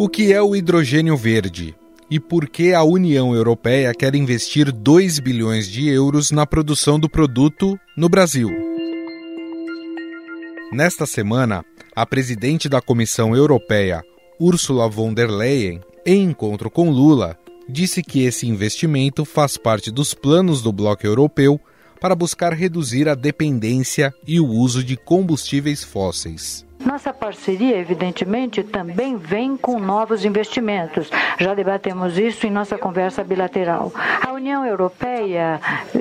O que é o hidrogênio verde? E por que a União Europeia quer investir 2 bilhões de euros na produção do produto no Brasil? Nesta semana, a presidente da Comissão Europeia, Ursula von der Leyen, em encontro com Lula, disse que esse investimento faz parte dos planos do bloco europeu para buscar reduzir a dependência e o uso de combustíveis fósseis. Nossa parceria, evidentemente, também vem com novos investimentos. Já debatemos isso em nossa conversa bilateral. A União Europeia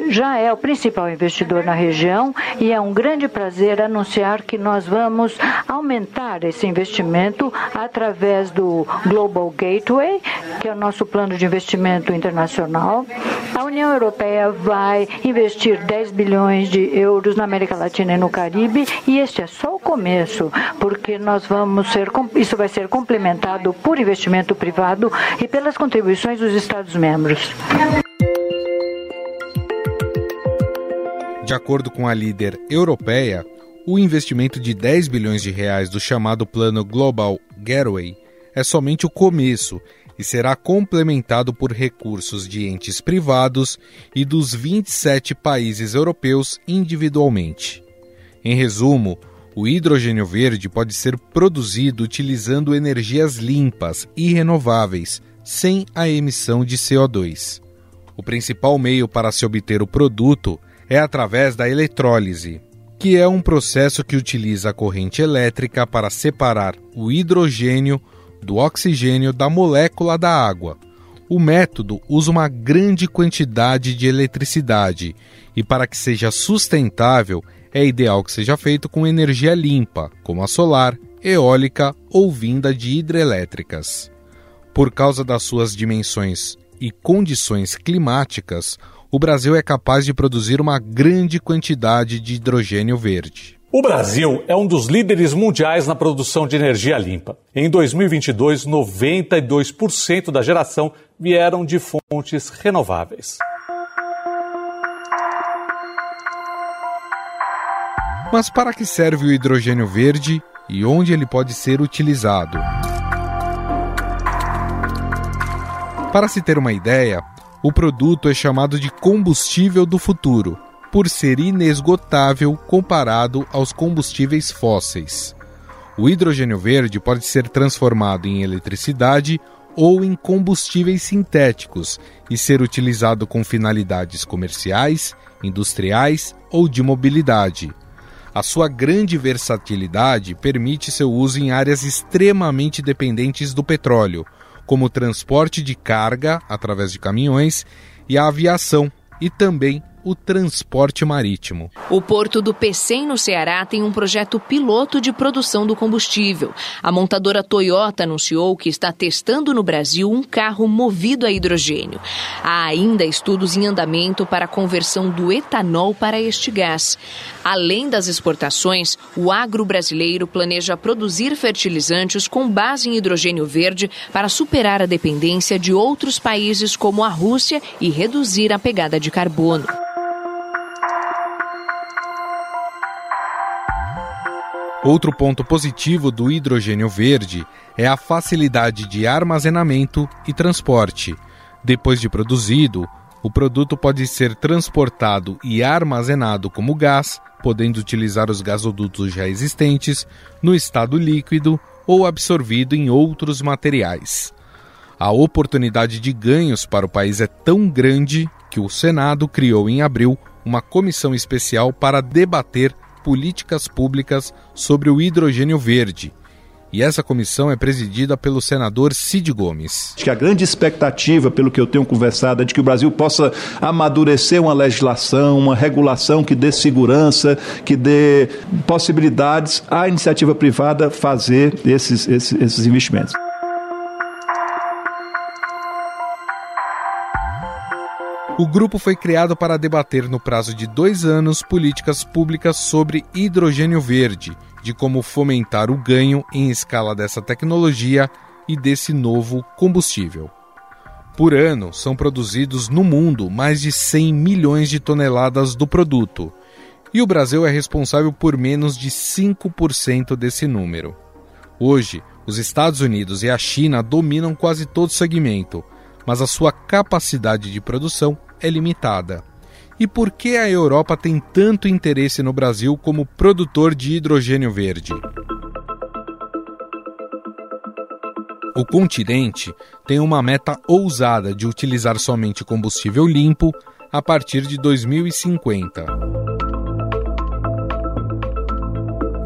já é o principal investidor na região e é um grande prazer anunciar que nós vamos aumentar esse investimento através do Global Gateway, que é o nosso plano de investimento internacional. A União Europeia vai investir 10 bilhões de euros na América Latina e no Caribe e este é só o começo porque nós vamos ser, isso vai ser complementado por investimento privado e pelas contribuições dos Estados-membros. De acordo com a líder europeia, o investimento de 10 bilhões de reais do chamado Plano Global Gateway é somente o começo e será complementado por recursos de entes privados e dos 27 países europeus individualmente. Em resumo, o hidrogênio verde pode ser produzido utilizando energias limpas e renováveis, sem a emissão de CO2. O principal meio para se obter o produto é através da eletrólise, que é um processo que utiliza a corrente elétrica para separar o hidrogênio do oxigênio da molécula da água. O método usa uma grande quantidade de eletricidade e, para que seja sustentável, é ideal que seja feito com energia limpa, como a solar, eólica ou vinda de hidrelétricas. Por causa das suas dimensões e condições climáticas, o Brasil é capaz de produzir uma grande quantidade de hidrogênio verde. O Brasil é um dos líderes mundiais na produção de energia limpa. Em 2022, 92% da geração vieram de fontes renováveis. Mas para que serve o hidrogênio verde e onde ele pode ser utilizado? Para se ter uma ideia, o produto é chamado de combustível do futuro, por ser inesgotável comparado aos combustíveis fósseis. O hidrogênio verde pode ser transformado em eletricidade ou em combustíveis sintéticos e ser utilizado com finalidades comerciais, industriais ou de mobilidade. A sua grande versatilidade permite seu uso em áreas extremamente dependentes do petróleo, como o transporte de carga através de caminhões e a aviação, e também o transporte marítimo. O porto do Pecém, no Ceará, tem um projeto piloto de produção do combustível. A montadora Toyota anunciou que está testando no Brasil um carro movido a hidrogênio. Há ainda estudos em andamento para a conversão do etanol para este gás. Além das exportações, o agro brasileiro planeja produzir fertilizantes com base em hidrogênio verde para superar a dependência de outros países como a Rússia e reduzir a pegada de carbono. Outro ponto positivo do hidrogênio verde é a facilidade de armazenamento e transporte. Depois de produzido, o produto pode ser transportado e armazenado como gás, podendo utilizar os gasodutos já existentes, no estado líquido ou absorvido em outros materiais. A oportunidade de ganhos para o país é tão grande que o Senado criou em abril uma comissão especial para debater políticas públicas sobre o hidrogênio verde. E essa comissão é presidida pelo senador Cid Gomes. Acho que a grande expectativa, pelo que eu tenho conversado, é de que o Brasil possa amadurecer uma legislação, uma regulação que dê segurança, que dê possibilidades à iniciativa privada fazer esses, esses, esses investimentos. O grupo foi criado para debater no prazo de dois anos políticas públicas sobre hidrogênio verde, de como fomentar o ganho em escala dessa tecnologia e desse novo combustível. Por ano, são produzidos no mundo mais de 100 milhões de toneladas do produto, e o Brasil é responsável por menos de 5% desse número. Hoje, Os Estados Unidos e a China dominam quase todo o segmento, mas a sua capacidade de produção é limitada. E por que a Europa tem tanto interesse no Brasil como produtor de hidrogênio verde? O continente tem uma meta ousada de utilizar somente combustível limpo a partir de 2050.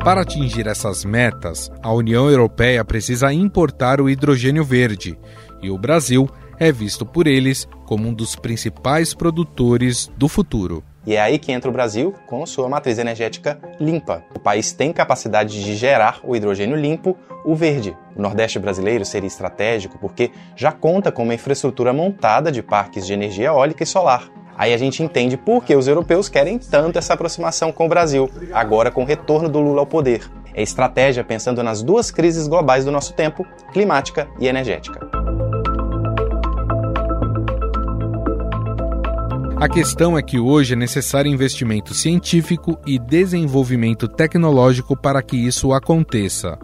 Para atingir essas metas, a União Europeia precisa importar o hidrogênio verde e o Brasil é visto por eles como um dos principais produtores do futuro. E é aí que entra o Brasil com sua matriz energética limpa. O país tem capacidade de gerar o hidrogênio limpo, o verde. O Nordeste brasileiro seria estratégico porque já conta com uma infraestrutura montada de parques de energia eólica e solar. Aí a gente entende por que os europeus querem tanto essa aproximação com o Brasil, agora com o retorno do Lula ao poder. É estratégia pensando nas duas crises globais do nosso tempo, climática e energética. A questão é que hoje é necessário investimento científico e desenvolvimento tecnológico para que isso aconteça.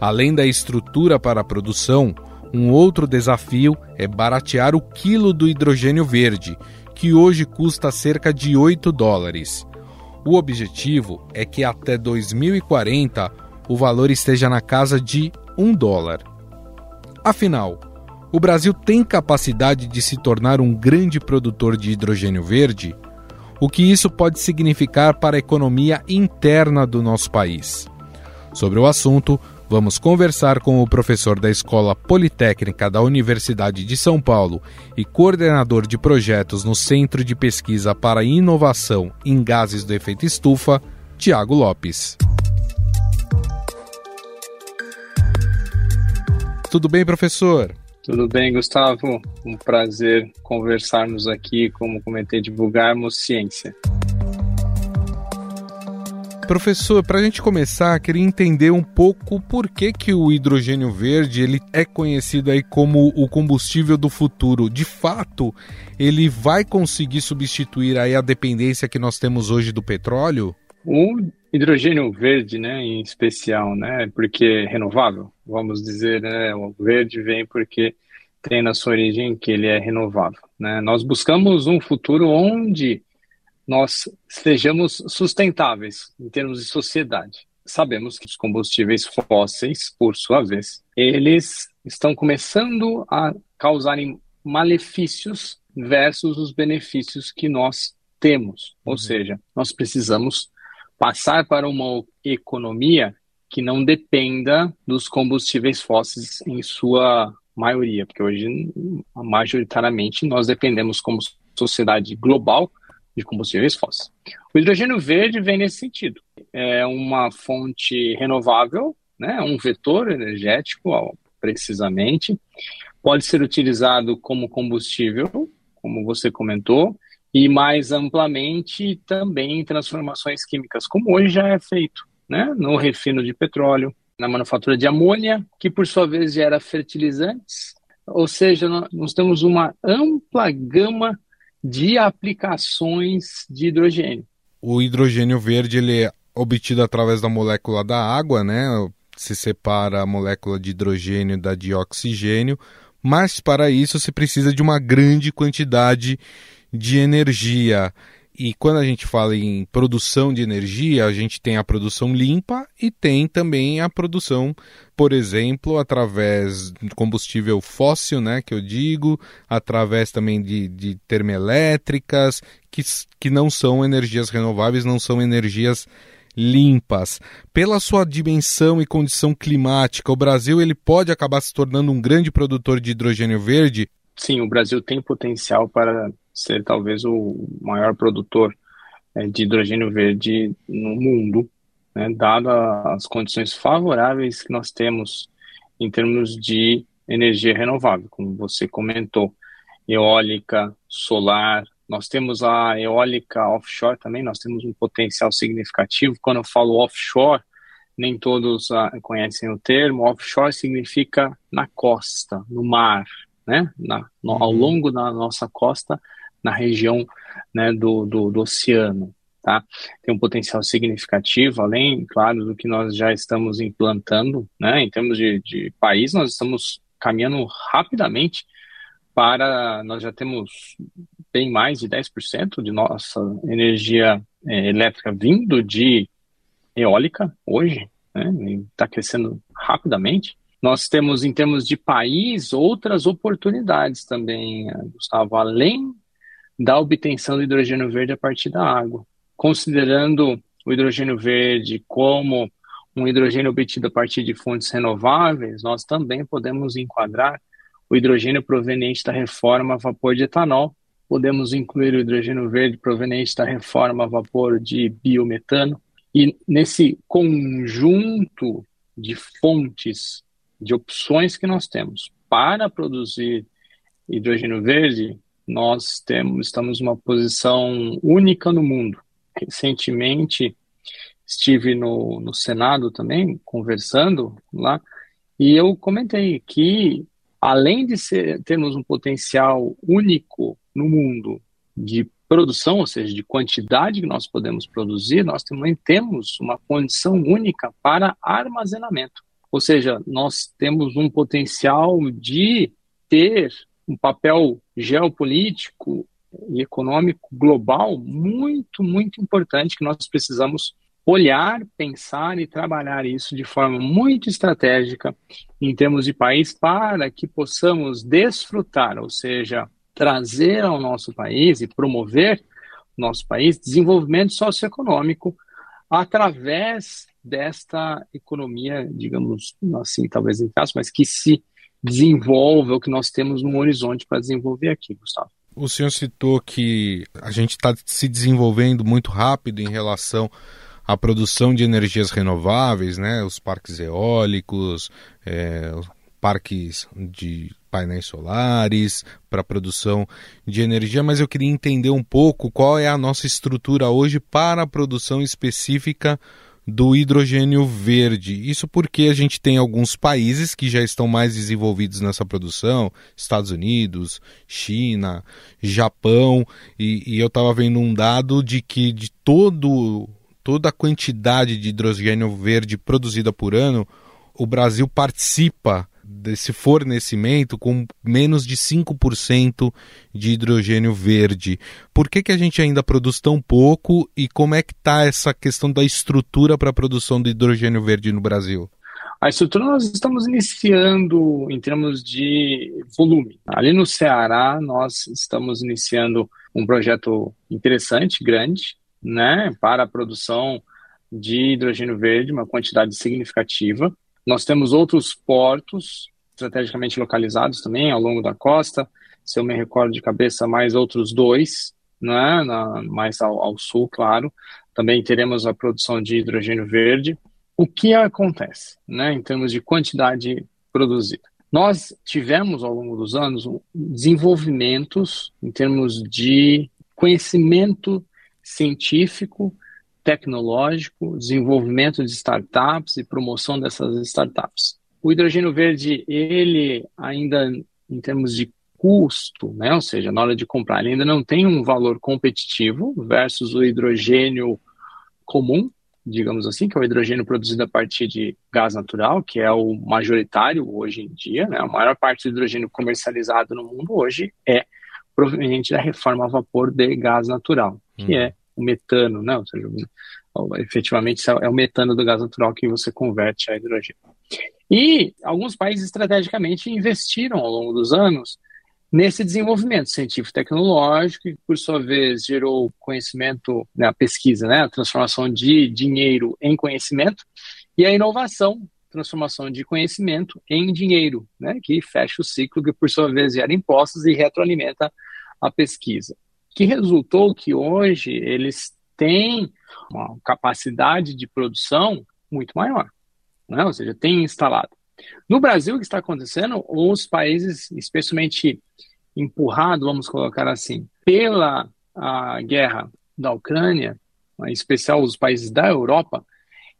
Além da estrutura para a produção, um outro desafio é baratear o quilo do hidrogênio verde, que hoje custa cerca de 8 dólares. O objetivo é que até 2040 o valor esteja na casa de 1 dólar. Afinal, o Brasil tem capacidade de se tornar um grande produtor de hidrogênio verde? O que isso pode significar para a economia interna do nosso país? Sobre o assunto, Vamos conversar com o professor da Escola Politécnica da Universidade de São Paulo e coordenador de projetos no Centro de Pesquisa para Inovação em Gases do Efeito Estufa, Tiago Lopes. Tudo bem, professor? Tudo bem, Gustavo. Um prazer conversarmos aqui, como comentei, divulgarmos ciência. Professor, para a gente começar, queria entender um pouco por que, que o hidrogênio verde ele é conhecido aí como o combustível do futuro. De fato, ele vai conseguir substituir aí a dependência que nós temos hoje do petróleo? O hidrogênio verde, né, em especial, né, porque é renovável, vamos dizer, né, o verde vem porque tem na sua origem que ele é renovável, né? Nós buscamos um futuro onde nós sejamos sustentáveis em termos de sociedade. Sabemos que os combustíveis fósseis, por sua vez, eles estão começando a causarem malefícios versus os benefícios que nós temos. Ou uhum. seja, nós precisamos passar para uma economia que não dependa dos combustíveis fósseis em sua maioria, porque hoje, majoritariamente, nós dependemos como sociedade global de combustíveis fósseis. O hidrogênio verde vem nesse sentido. É uma fonte renovável, né, um vetor energético, precisamente. Pode ser utilizado como combustível, como você comentou, e mais amplamente também transformações químicas, como hoje já é feito, né, no refino de petróleo, na manufatura de amônia, que por sua vez gera fertilizantes, ou seja, nós temos uma ampla gama de aplicações de hidrogênio. O hidrogênio verde ele é obtido através da molécula da água, né? Se separa a molécula de hidrogênio da de oxigênio, mas para isso se precisa de uma grande quantidade de energia. E quando a gente fala em produção de energia, a gente tem a produção limpa e tem também a produção, por exemplo, através de combustível fóssil, né, que eu digo, através também de, de termoelétricas, que, que não são energias renováveis, não são energias limpas. Pela sua dimensão e condição climática, o Brasil ele pode acabar se tornando um grande produtor de hidrogênio verde? Sim, o Brasil tem potencial para ser talvez o maior produtor é, de hidrogênio verde no mundo, né, dadas as condições favoráveis que nós temos em termos de energia renovável, como você comentou, eólica, solar, nós temos a eólica offshore também, nós temos um potencial significativo. Quando eu falo offshore, nem todos ah, conhecem o termo. Offshore significa na costa, no mar, né? Na, no, ao uhum. longo da nossa costa, na região né, do, do, do, oceano. tá? Tem um potencial significativo, além, claro, do que nós já estamos implantando, né? Em termos de, de país, nós estamos caminhando rapidamente para, nós já temos bem mais de 10% de nossa energia é, elétrica vindo de eólica hoje, né? Está crescendo rapidamente. Nós temos, em termos de país, outras oportunidades também, Gustavo, além da obtenção do hidrogênio verde a partir da água. Considerando o hidrogênio verde como um hidrogênio obtido a partir de fontes renováveis, nós também podemos enquadrar o hidrogênio proveniente da reforma a vapor de etanol, podemos incluir o hidrogênio verde proveniente da reforma a vapor de biometano, e nesse conjunto de fontes, de opções que nós temos para produzir hidrogênio verde, nós temos, estamos numa posição única no mundo. Recentemente estive no, no Senado também, conversando lá, e eu comentei que, além de ser, termos um potencial único no mundo de produção, ou seja, de quantidade que nós podemos produzir, nós também temos uma condição única para armazenamento. Ou seja, nós temos um potencial de ter um papel geopolítico e econômico global muito, muito importante que nós precisamos olhar, pensar e trabalhar isso de forma muito estratégica em termos de país para que possamos desfrutar, ou seja, trazer ao nosso país e promover nosso país desenvolvimento socioeconômico através desta economia, digamos assim, talvez em caso, mas que se desenvolve, o que nós temos no horizonte para desenvolver aqui, Gustavo. O senhor citou que a gente está se desenvolvendo muito rápido em relação à produção de energias renováveis, né? Os parques eólicos, é, parques de painéis solares para produção de energia, mas eu queria entender um pouco qual é a nossa estrutura hoje para a produção específica do hidrogênio verde. Isso porque a gente tem alguns países que já estão mais desenvolvidos nessa produção, Estados Unidos, China, Japão, e, e eu estava vendo um dado de que de todo, toda a quantidade de hidrogênio verde produzida por ano, o Brasil participa desse fornecimento com menos de 5% de hidrogênio verde. Por que, que a gente ainda produz tão pouco e como é que está essa questão da estrutura para a produção do hidrogênio verde no Brasil? A estrutura nós estamos iniciando em termos de volume. Ali no Ceará, nós estamos iniciando um projeto interessante, grande, né, para a produção de hidrogênio verde, uma quantidade significativa. Nós temos outros portos estrategicamente localizados também ao longo da costa. Se eu me recordo de cabeça, mais outros dois, né, na, mais ao, ao sul, claro. Também teremos a produção de hidrogênio verde. O que acontece né, em termos de quantidade produzida? Nós tivemos ao longo dos anos desenvolvimentos em termos de conhecimento científico tecnológico, desenvolvimento de startups e promoção dessas startups. O hidrogênio verde, ele ainda, em termos de custo, né, ou seja, na hora de comprar, ele ainda não tem um valor competitivo versus o hidrogênio comum, digamos assim, que é o hidrogênio produzido a partir de gás natural, que é o majoritário hoje em dia, né, a maior parte do hidrogênio comercializado no mundo hoje é proveniente da reforma a vapor de gás natural, que hum. é o metano, né? Ou seja, efetivamente é o metano do gás natural que você converte a hidrogênio. E alguns países estrategicamente investiram ao longo dos anos nesse desenvolvimento científico-tecnológico, que por sua vez gerou conhecimento, né, pesquisa, né, a transformação de dinheiro em conhecimento, e a inovação, transformação de conhecimento em dinheiro, né, que fecha o ciclo, que por sua vez gera impostos e retroalimenta a pesquisa que resultou que hoje eles têm uma capacidade de produção muito maior, né? ou seja, tem instalado. No Brasil, o que está acontecendo? Os países, especialmente empurrado, vamos colocar assim, pela a guerra da Ucrânia, em especial os países da Europa,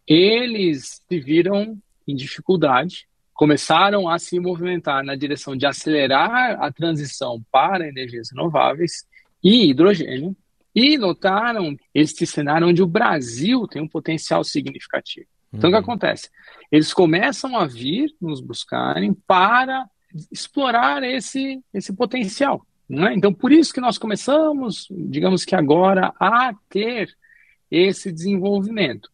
eles se viram em dificuldade, começaram a se movimentar na direção de acelerar a transição para energias renováveis e hidrogênio e notaram este cenário onde o Brasil tem um potencial significativo. Então, o que uhum. acontece? Eles começam a vir nos buscarem para explorar esse, esse potencial. É? Então, por isso que nós começamos, digamos que agora, a ter esse desenvolvimento.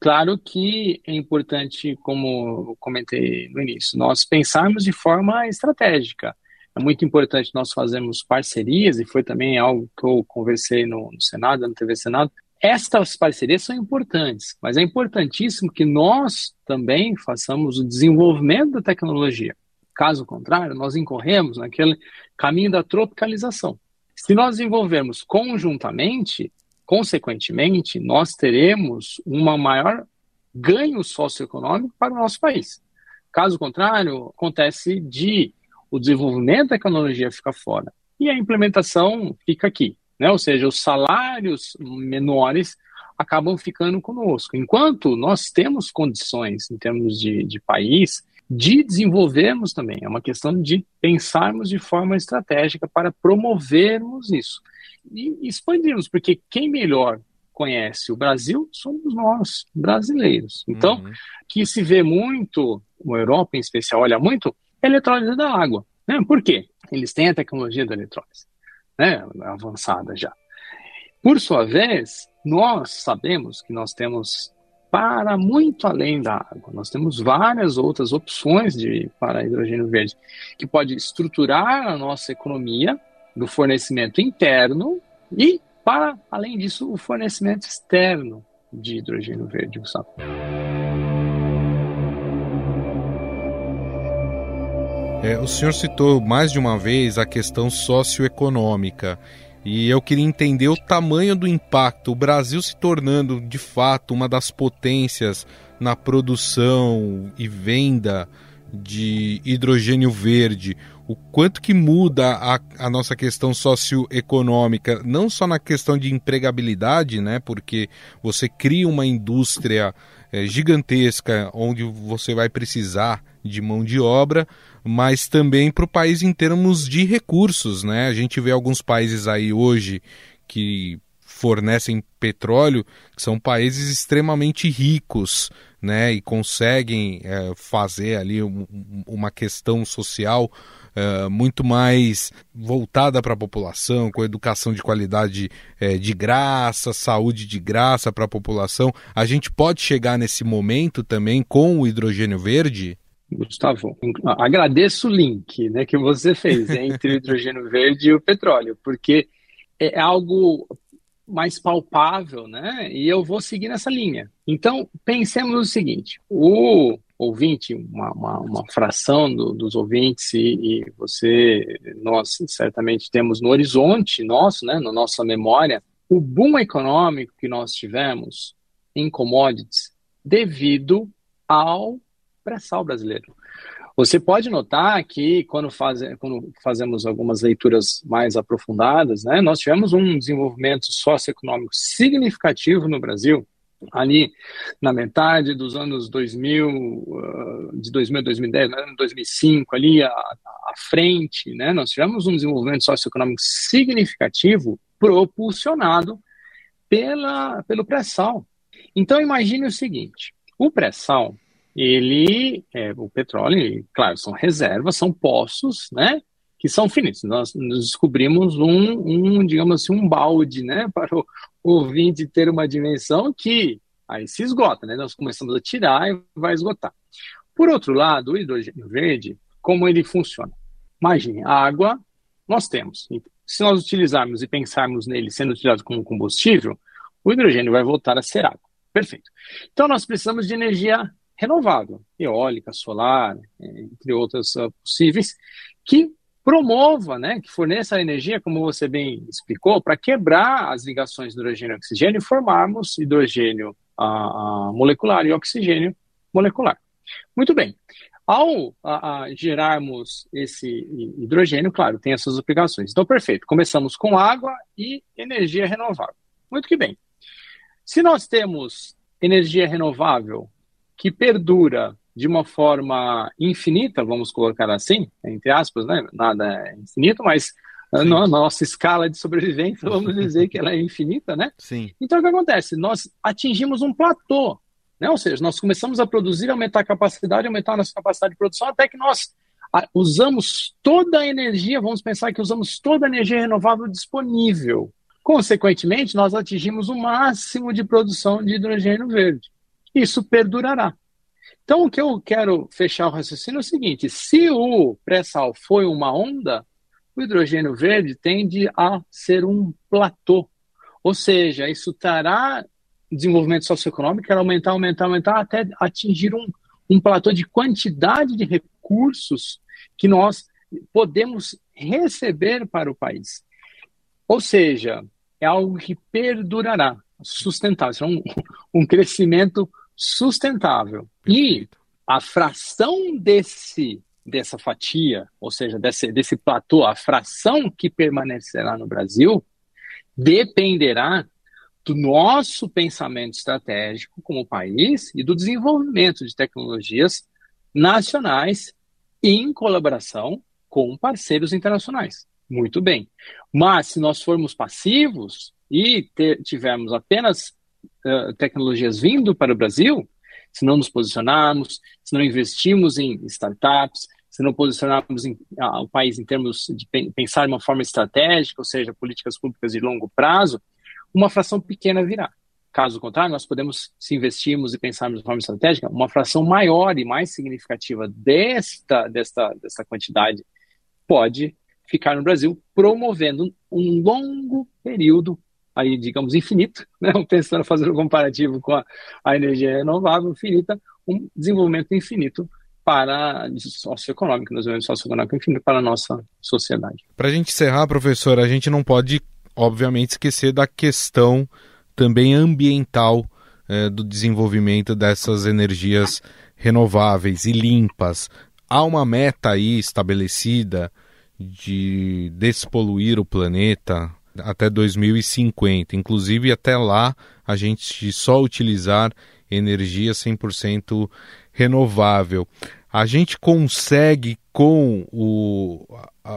Claro que é importante, como comentei no início, nós pensarmos de forma estratégica. É muito importante nós fazermos parcerias, e foi também algo que eu conversei no, no Senado, na TV Senado. Estas parcerias são importantes, mas é importantíssimo que nós também façamos o desenvolvimento da tecnologia. Caso contrário, nós incorremos naquele caminho da tropicalização. Se nós desenvolvermos conjuntamente, consequentemente, nós teremos uma maior ganho socioeconômico para o nosso país. Caso contrário, acontece de o desenvolvimento da tecnologia fica fora e a implementação fica aqui, né? Ou seja, os salários menores acabam ficando conosco. Enquanto nós temos condições, em termos de, de país, de desenvolvermos também. É uma questão de pensarmos de forma estratégica para promovermos isso e expandirmos, porque quem melhor conhece o Brasil somos nós, brasileiros. Então, uhum. que se vê muito, a Europa em especial olha muito, é eletrólise da água. Né? Por quê? Eles têm a tecnologia da eletrólise né? avançada já. Por sua vez, nós sabemos que nós temos para muito além da água. Nós temos várias outras opções de para hidrogênio verde que pode estruturar a nossa economia do fornecimento interno e para além disso o fornecimento externo de hidrogênio verde, Gustavo. É, o senhor citou mais de uma vez a questão socioeconômica e eu queria entender o tamanho do impacto, o Brasil se tornando de fato uma das potências na produção e venda de hidrogênio verde, o quanto que muda a, a, nossa questão socioeconômica, não só na questão de empregabilidade, né? Porque você cria uma indústria é, gigantesca onde você vai precisar de mão de obra, mas também para o país em termos de recursos, né? A gente vê alguns países aí hoje que fornecem petróleo, que são países extremamente ricos, né? E conseguem é, fazer ali um, uma questão social é, muito mais voltada para a população, com educação de qualidade é, de graça, saúde de graça para a população. A gente pode chegar nesse momento também com o hidrogênio verde? Gustavo, agradeço o link né, que você fez entre o hidrogênio verde e o petróleo, porque é algo mais palpável, né? E eu vou seguir nessa linha. Então, pensemos o seguinte: o ouvinte, uma, uma, uma fração do, dos ouvintes, e, e, você, nós certamente temos no horizonte nosso, né, na nossa memória, o boom econômico que nós tivemos em commodities devido ao pré-sal brasileiro. Você pode notar que quando, faz, quando, fazemos algumas leituras mais aprofundadas, né, nós tivemos um desenvolvimento socioeconômico significativo no Brasil, ali na metade dos anos 2000, uh, de 2000 a 2010, 2005, ali à, à frente, né, nós tivemos um desenvolvimento socioeconômico significativo propulsionado pela, pelo pré-sal. Então imagine o seguinte, o pré-sal, ele, é, o petróleo, claro, são reservas, são poços, né, que são finitos. Nós, descobrimos um, um, digamos assim, um balde, né, para o ouvinte ter uma dimensão que aí se esgota, né, nós começamos a tirar e vai esgotar. Por outro lado, o hidrogênio verde, como ele funciona? Imagine, água nós temos. Se nós utilizarmos e pensarmos nele sendo utilizado como combustível, o hidrogênio vai voltar a ser água. Perfeito. Então nós precisamos de energia renovável, eólica, solar, entre outras uh, possíveis, que promova, né, que forneça a energia, como você bem explicou, para quebrar as ligações hidrogênio e oxigênio e formarmos hidrogênio uh, molecular e oxigênio molecular. Muito bem. Ao uh, gerarmos esse hidrogênio, claro, tem essas aplicações. Então, perfeito. Começamos com água e energia renovável. Muito que bem. Se nós temos energia renovável que perdura de uma forma infinita, vamos colocar assim, entre aspas, né? nada é infinito, mas na nossa escala de sobrevivência, vamos dizer que ela é infinita, né? Sim. Então o que acontece? Nós atingimos um platô, né? Ou seja, nós começamos a produzir, aumentar a capacidade, aumentar a nossa capacidade de produção, até que nós usamos toda a energia, vamos pensar que usamos toda a energia renovável disponível. Consequentemente, nós atingimos o máximo de produção de hidrogênio verde. Isso perdurará. Então, o que eu quero fechar o raciocínio é o seguinte: se o pré-sal foi uma onda, o hidrogênio verde tende a ser um platô. Ou seja, isso trará desenvolvimento socioeconômico, aumentar, aumentar, aumentar, até atingir um, um platô de quantidade de recursos que nós podemos receber para o país. Ou seja, é algo que perdurará, sustentável, é um, um crescimento sustentável. E a fração desse dessa fatia, ou seja, desse, desse platô, a fração que permanecerá no Brasil, dependerá do nosso pensamento estratégico como país e do desenvolvimento de tecnologias nacionais em colaboração com parceiros internacionais. Muito bem. Mas se nós formos passivos e ter, tivermos apenas uh, tecnologias vindo para o Brasil, se não nos posicionarmos, se não investirmos em startups, se não posicionarmos em, uh, o país em termos de pensar de uma forma estratégica, ou seja, políticas públicas de longo prazo, uma fração pequena virá. Caso contrário, nós podemos, se investirmos e pensarmos de forma estratégica, uma fração maior e mais significativa desta, desta, desta quantidade pode ficar no Brasil, promovendo um longo período, aí digamos infinito, né? pensando fazer um comparativo com a, a energia renovável infinita, um desenvolvimento infinito para socioeconômico, desenvolvimento socioeconômico infinito para a nossa sociedade. Para a gente encerrar, professor, a gente não pode, obviamente, esquecer da questão também ambiental é, do desenvolvimento dessas energias renováveis e limpas. Há uma meta aí estabelecida de despoluir o planeta até 2050. Inclusive, até lá, a gente só utilizar energia 100% renovável. A gente consegue, com o,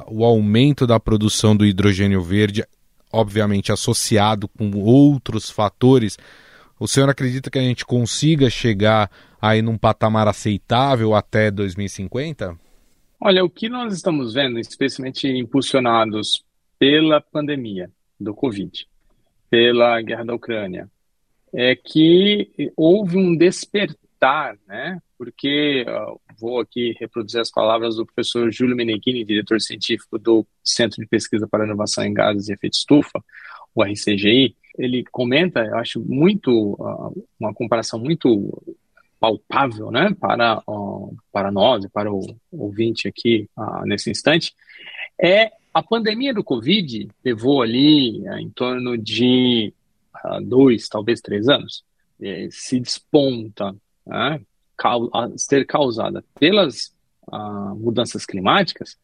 o aumento da produção do hidrogênio verde, obviamente associado com outros fatores, o senhor acredita que a gente consiga chegar aí num patamar aceitável até 2050? Olha, o que nós estamos vendo, especialmente impulsionados pela pandemia do Covid, pela guerra da Ucrânia, é que houve um despertar, né? Porque vou aqui reproduzir as palavras do professor Júlio Meneghini, diretor científico do Centro de Pesquisa para Inovação em Gases e Efeito Estufa, o RCGI. Ele comenta, eu acho muito uma comparação muito palpável né, para, para nós, para o ouvinte aqui uh, nesse instante, é a pandemia do Covid levou ali uh, em torno de dois, talvez três anos, se desponta né, ser causada pelas mudanças climáticas,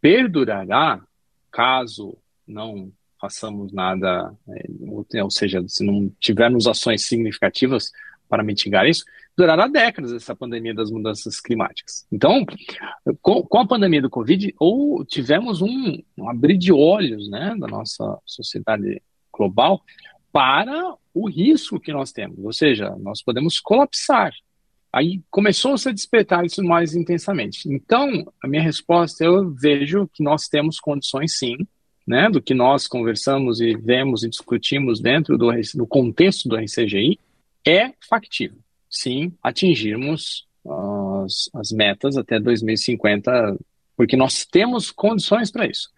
perdurará caso não façamos nada, é, ou seja, se não tivermos ações significativas para mitigar isso, durará décadas essa pandemia das mudanças climáticas. Então, com, com a pandemia do Covid, ou tivemos um, um abrir de olhos né, da nossa sociedade global para o risco que nós temos, ou seja, nós podemos colapsar. Aí começou -se a despertar isso mais intensamente. Então, a minha resposta, eu vejo que nós temos condições sim, né, do que nós conversamos e vemos e discutimos dentro do, do contexto do RCGI, é factível, sim, atingirmos as, as metas até 2050, porque nós temos condições para isso.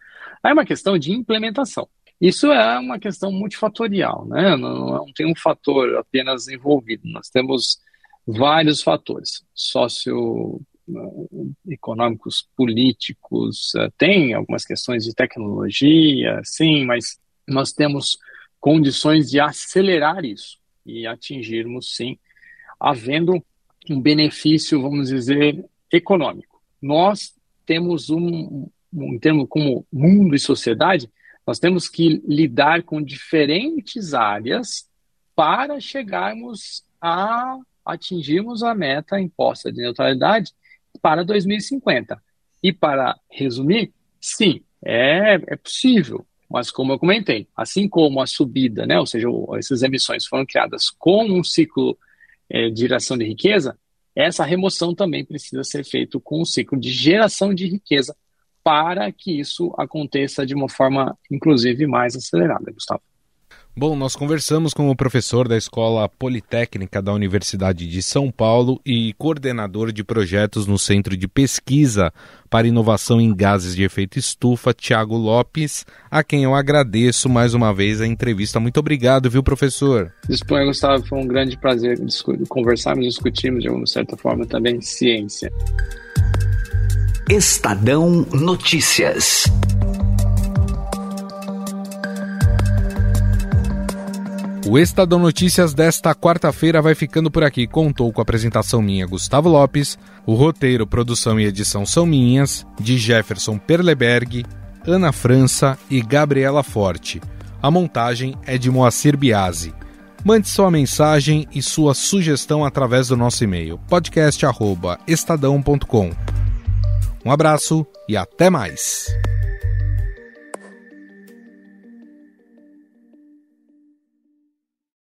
É uma questão de implementação. Isso é uma questão multifatorial, né? Não, não tem um fator apenas envolvido. Nós temos vários fatores socioeconômicos, políticos, eh, tem algumas questões de tecnologia, sim, mas nós temos condições de acelerar isso e atingirmos, sim, havendo um benefício, vamos dizer, econômico. Nós temos um, um em termos como mundo e sociedade, nós temos que lidar com diferentes áreas para chegarmos a atingirmos a meta imposta de neutralidade para 2050. E para resumir, sim, É, é possível, mas como eu comentei, assim como a subida, né, ou seja, essas emissões foram criadas com um ciclo é, de geração de riqueza, essa remoção também precisa ser feita com um ciclo de geração de riqueza para que isso aconteça de uma forma, inclusive, mais acelerada, Gustavo. Bom, nós conversamos com o professor da Escola Politécnica da Universidade de São Paulo e coordenador de projetos no Centro de Pesquisa para Inovação em Gases de Efeito Estufa, Tiago Lopes, a quem eu agradeço mais uma vez a entrevista. Muito obrigado, viu, professor? Disponha, Gustavo, foi um grande prazer conversarmos e discutirmos de uma certa forma também ciência. Estadão Notícias. O Estadão Notícias desta quarta-feira vai ficando por aqui. Contou com a apresentação minha, Gustavo Lopes. O roteiro, produção e edição são minhas, de Jefferson Perleberg, Ana França e Gabriela Forte. A montagem é de Moacir Biasi. Mande sua mensagem e sua sugestão através do nosso e-mail podcast@estadão.com. Um abraço e até mais.